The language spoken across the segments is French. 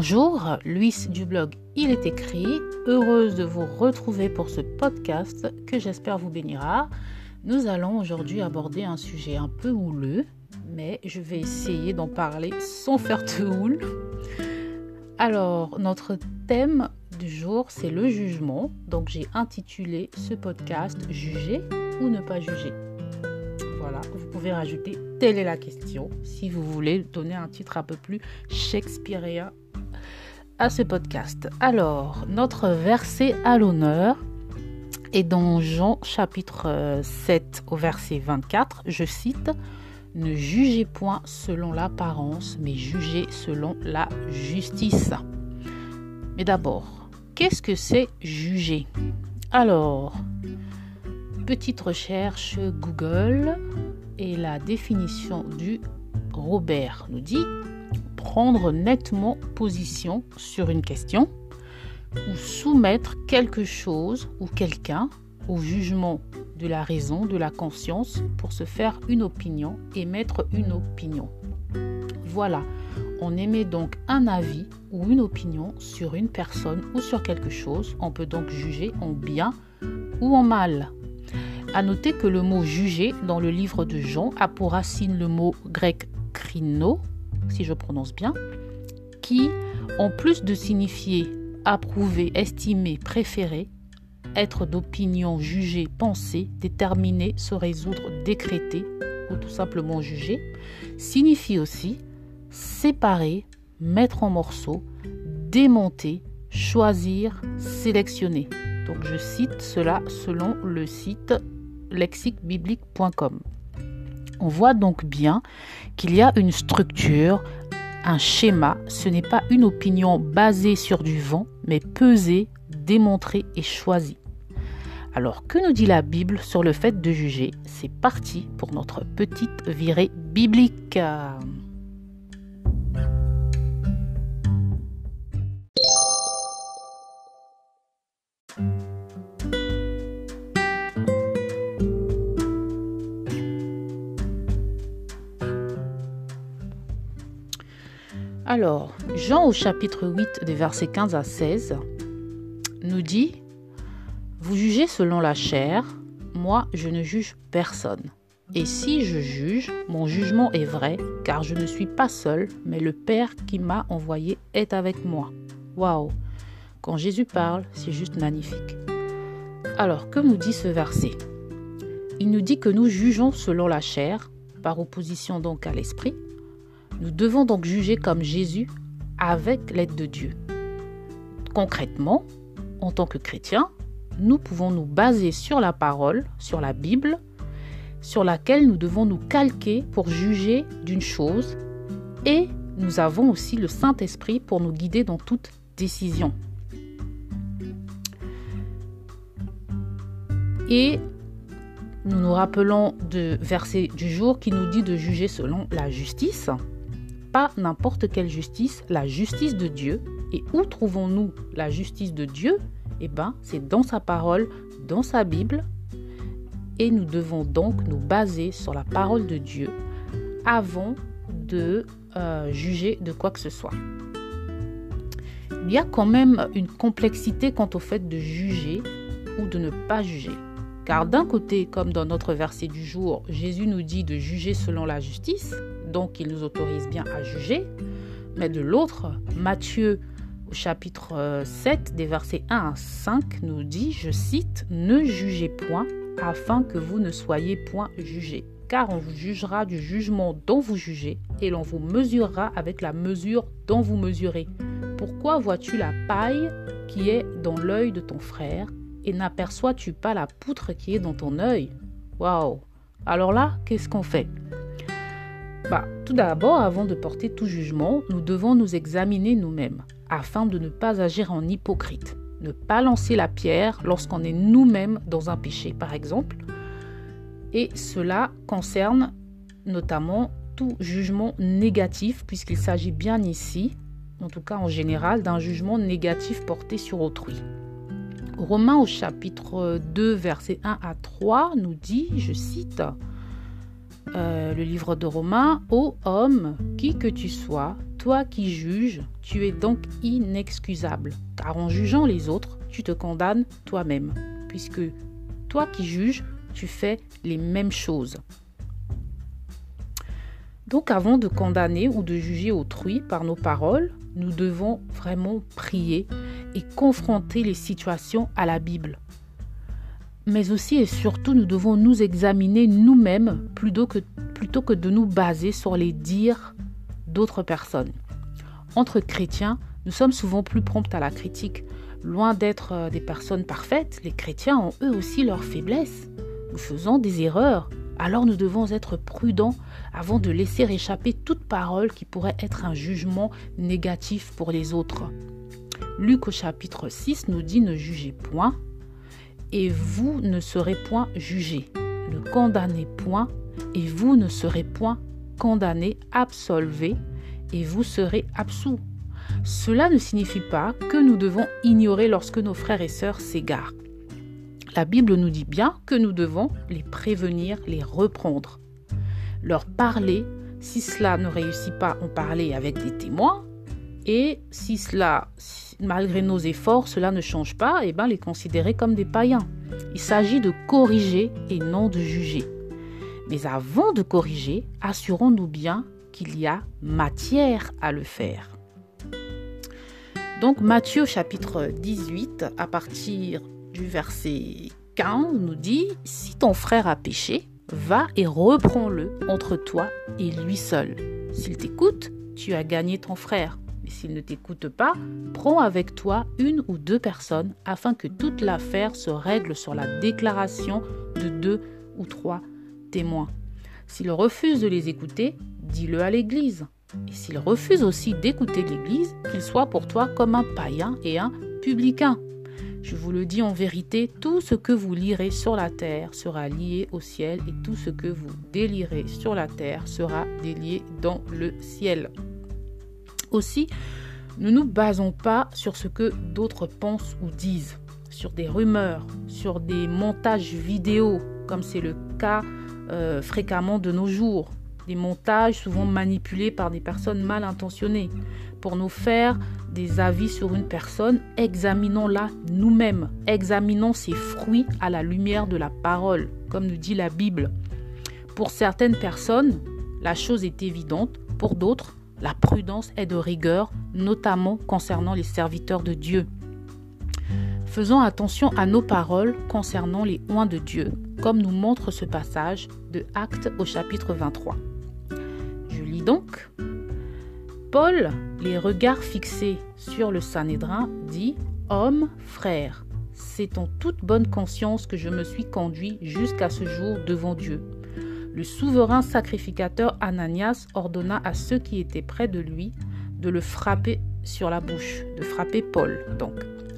Bonjour, Luis du blog Il est écrit. Heureuse de vous retrouver pour ce podcast que j'espère vous bénira. Nous allons aujourd'hui aborder un sujet un peu houleux, mais je vais essayer d'en parler sans faire de houle. Alors, notre thème du jour, c'est le jugement. Donc, j'ai intitulé ce podcast Juger ou ne pas juger. Voilà, vous pouvez rajouter telle est la question si vous voulez donner un titre un peu plus shakespearien à ce podcast. Alors, notre verset à l'honneur est dans Jean chapitre 7 au verset 24. Je cite Ne jugez point selon l'apparence, mais jugez selon la justice. Mais d'abord, qu'est-ce que c'est juger? Alors, petite recherche Google et la définition du Robert nous dit prendre nettement position sur une question ou soumettre quelque chose ou quelqu'un au jugement de la raison, de la conscience pour se faire une opinion, émettre une opinion. Voilà, on émet donc un avis ou une opinion sur une personne ou sur quelque chose. On peut donc juger en bien ou en mal. À noter que le mot juger dans le livre de Jean a pour racine le mot grec krino, si je prononce bien, qui, en plus de signifier approuver, estimer, préférer, être d'opinion, juger, penser, déterminer, se résoudre, décréter ou tout simplement juger, signifie aussi séparer, mettre en morceaux, démonter, choisir, sélectionner. Donc je cite cela selon le site lexiquebiblique.com. On voit donc bien qu'il y a une structure, un schéma. Ce n'est pas une opinion basée sur du vent, mais pesée, démontrée et choisie. Alors que nous dit la Bible sur le fait de juger? C'est parti pour notre petite virée biblique. Alors, Jean au chapitre 8 des versets 15 à 16 nous dit, Vous jugez selon la chair, moi je ne juge personne. Et si je juge, mon jugement est vrai, car je ne suis pas seul, mais le Père qui m'a envoyé est avec moi. Waouh Quand Jésus parle, c'est juste magnifique. Alors, que nous dit ce verset? Il nous dit que nous jugeons selon la chair, par opposition donc à l'esprit, nous devons donc juger comme Jésus avec l'aide de Dieu. Concrètement, en tant que chrétiens, nous pouvons nous baser sur la parole, sur la Bible, sur laquelle nous devons nous calquer pour juger d'une chose et nous avons aussi le Saint-Esprit pour nous guider dans toute décision. Et nous nous rappelons de verset du jour qui nous dit de juger selon la justice pas n'importe quelle justice, la justice de Dieu. Et où trouvons-nous la justice de Dieu? Eh bien, c'est dans sa parole, dans sa Bible. Et nous devons donc nous baser sur la parole de Dieu avant de euh, juger de quoi que ce soit. Il y a quand même une complexité quant au fait de juger ou de ne pas juger. Car d'un côté, comme dans notre verset du jour, Jésus nous dit de juger selon la justice, donc il nous autorise bien à juger. Mais de l'autre, Matthieu au chapitre 7 des versets 1 à 5 nous dit, je cite, Ne jugez point afin que vous ne soyez point jugés, car on vous jugera du jugement dont vous jugez, et l'on vous mesurera avec la mesure dont vous mesurez. Pourquoi vois-tu la paille qui est dans l'œil de ton frère, et n'aperçois-tu pas la poutre qui est dans ton œil? Waouh Alors là, qu'est-ce qu'on fait? Bah, tout d'abord, avant de porter tout jugement, nous devons nous examiner nous-mêmes afin de ne pas agir en hypocrite. Ne pas lancer la pierre lorsqu'on est nous-mêmes dans un péché, par exemple. Et cela concerne notamment tout jugement négatif, puisqu'il s'agit bien ici, en tout cas en général, d'un jugement négatif porté sur autrui. Romains au chapitre 2, versets 1 à 3 nous dit, je cite, euh, le livre de Romains, Ô homme, qui que tu sois, Toi qui juges, tu es donc inexcusable, car en jugeant les autres, tu te condamnes toi-même, puisque toi qui juges, tu fais les mêmes choses. Donc avant de condamner ou de juger autrui par nos paroles, nous devons vraiment prier et confronter les situations à la Bible. Mais aussi et surtout, nous devons nous examiner nous-mêmes plutôt que, plutôt que de nous baser sur les dires d'autres personnes. Entre chrétiens, nous sommes souvent plus prompts à la critique. Loin d'être euh, des personnes parfaites, les chrétiens ont eux aussi leurs faiblesses. Nous faisons des erreurs, alors nous devons être prudents avant de laisser échapper toute parole qui pourrait être un jugement négatif pour les autres. Luc au chapitre 6 nous dit ne jugez point, et vous ne serez point jugés. Ne condamnez point, et vous ne serez point condamnés, absolvés, et vous serez absous. Cela ne signifie pas que nous devons ignorer lorsque nos frères et sœurs s'égarent. La Bible nous dit bien que nous devons les prévenir, les reprendre, leur parler. Si cela ne réussit pas, en parler avec des témoins. Et si cela, malgré nos efforts, cela ne change pas, et eh ben les considérer comme des païens. Il s'agit de corriger et non de juger. Mais avant de corriger, assurons-nous bien qu'il y a matière à le faire. Donc Matthieu chapitre 18, à partir du verset 15 nous dit, si ton frère a péché, va et reprends-le entre toi et lui seul. S'il t'écoute, tu as gagné ton frère. S'il ne t'écoute pas, prends avec toi une ou deux personnes afin que toute l'affaire se règle sur la déclaration de deux ou trois témoins. S'il refuse de les écouter, dis-le à l'Église. Et s'il refuse aussi d'écouter l'Église, qu'il soit pour toi comme un païen et un publicain. Je vous le dis en vérité, tout ce que vous lirez sur la terre sera lié au ciel et tout ce que vous délirez sur la terre sera délié dans le ciel. Aussi, ne nous basons pas sur ce que d'autres pensent ou disent, sur des rumeurs, sur des montages vidéo, comme c'est le cas euh, fréquemment de nos jours, des montages souvent manipulés par des personnes mal intentionnées. Pour nous faire des avis sur une personne, examinons-la nous-mêmes, examinons ses fruits à la lumière de la parole, comme nous dit la Bible. Pour certaines personnes, la chose est évidente, pour d'autres, la prudence est de rigueur, notamment concernant les serviteurs de Dieu. Faisons attention à nos paroles concernant les oins de Dieu, comme nous montre ce passage de Actes au chapitre 23. Je lis donc Paul, les regards fixés sur le Sanhédrin, dit Homme, frère, c'est en toute bonne conscience que je me suis conduit jusqu'à ce jour devant Dieu. Le souverain sacrificateur Ananias ordonna à ceux qui étaient près de lui de le frapper sur la bouche, de frapper Paul. Donc,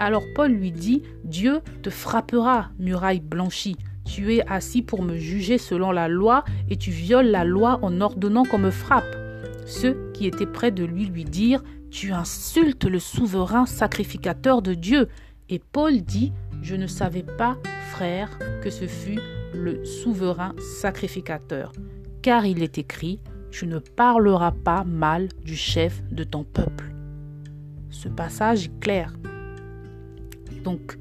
alors Paul lui dit Dieu te frappera, muraille blanchie. Tu es assis pour me juger selon la loi et tu violes la loi en ordonnant qu'on me frappe. Ceux qui étaient près de lui lui dirent Tu insultes le souverain sacrificateur de Dieu. Et Paul dit Je ne savais pas, frère, que ce fût le souverain sacrificateur, car il est écrit Tu ne parleras pas mal du chef de ton peuple. Ce passage est clair. Donc,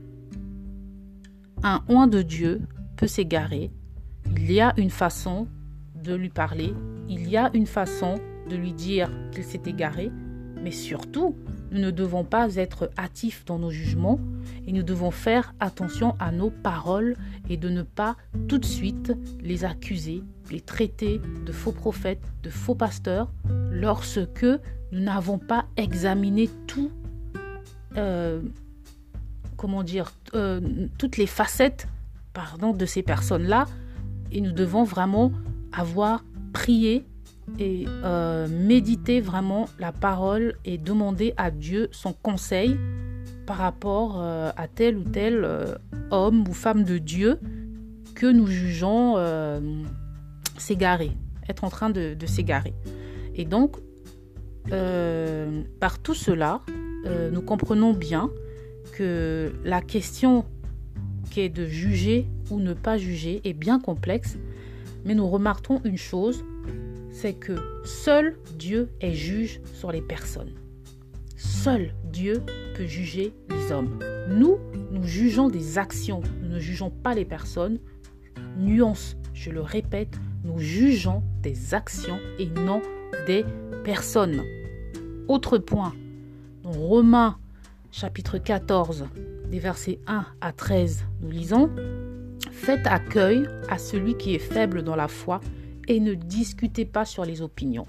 un oint de Dieu peut s'égarer. Il y a une façon de lui parler. Il y a une façon de lui dire qu'il s'est égaré, mais surtout, nous ne devons pas être hâtifs dans nos jugements et nous devons faire attention à nos paroles et de ne pas tout de suite les accuser, les traiter de faux prophètes, de faux pasteurs, lorsque nous n'avons pas examiné tout, euh, comment dire, euh, toutes les facettes pardon, de ces personnes-là. Et nous devons vraiment avoir prié et euh, méditer vraiment la parole et demander à Dieu son conseil par rapport euh, à tel ou tel euh, homme ou femme de Dieu que nous jugeons s'égarer, être en train de, de s'égarer. Et donc, par tout cela, nous comprenons bien que la question qui est de juger ou ne pas juger est bien complexe, mais nous remarquons une chose, c'est que seul Dieu est juge sur les personnes. Seul Dieu peut juger les hommes. Nous, nous jugeons des actions, nous ne jugeons pas les personnes. Nuance, je le répète, nous jugeons des actions et non des personnes. Autre point, dans Romains chapitre 14, des versets 1 à 13, nous lisons Faites accueil à celui qui est faible dans la foi et ne discutez pas sur les opinions.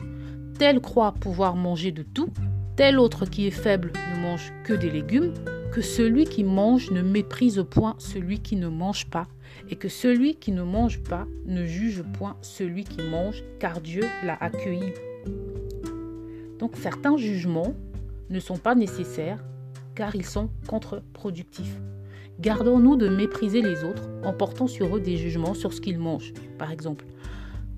Tel croit pouvoir manger de tout, tel autre qui est faible ne mange que des légumes, que celui qui mange ne méprise point celui qui ne mange pas, et que celui qui ne mange pas ne juge point celui qui mange, car Dieu l'a accueilli. Donc certains jugements ne sont pas nécessaires car ils sont contre-productifs. Gardons-nous de mépriser les autres en portant sur eux des jugements sur ce qu'ils mangent, par exemple.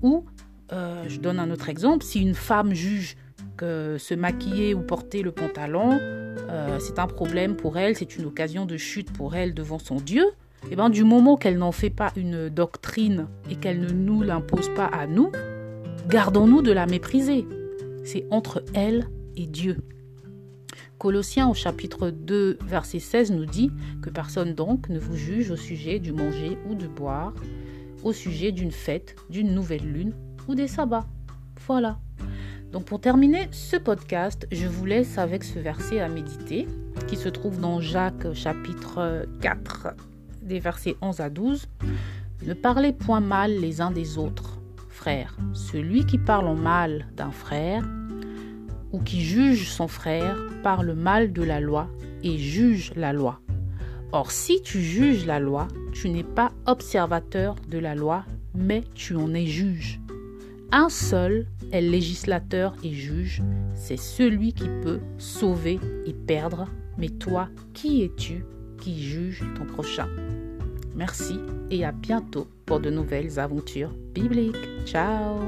Ou, euh, je donne un autre exemple, si une femme juge que se maquiller ou porter le pantalon, euh, c'est un problème pour elle, c'est une occasion de chute pour elle devant son Dieu, et bien du moment qu'elle n'en fait pas une doctrine et qu'elle ne nous l'impose pas à nous, gardons-nous de la mépriser. C'est entre elle et Dieu. Colossiens au chapitre 2, verset 16 nous dit que personne donc ne vous juge au sujet du manger ou de boire, au sujet d'une fête, d'une nouvelle lune ou des sabbats. Voilà. Donc pour terminer ce podcast, je vous laisse avec ce verset à méditer qui se trouve dans Jacques chapitre 4 des versets 11 à 12. Ne parlez point mal les uns des autres, frères. Celui qui parle en mal d'un frère ou qui juge son frère parle mal de la loi et juge la loi. Or, si tu juges la loi, tu n'es pas observateur de la loi, mais tu en es juge. Un seul est législateur et juge, c'est celui qui peut sauver et perdre. Mais toi, qui es-tu qui juge ton prochain? Merci et à bientôt pour de nouvelles aventures bibliques. Ciao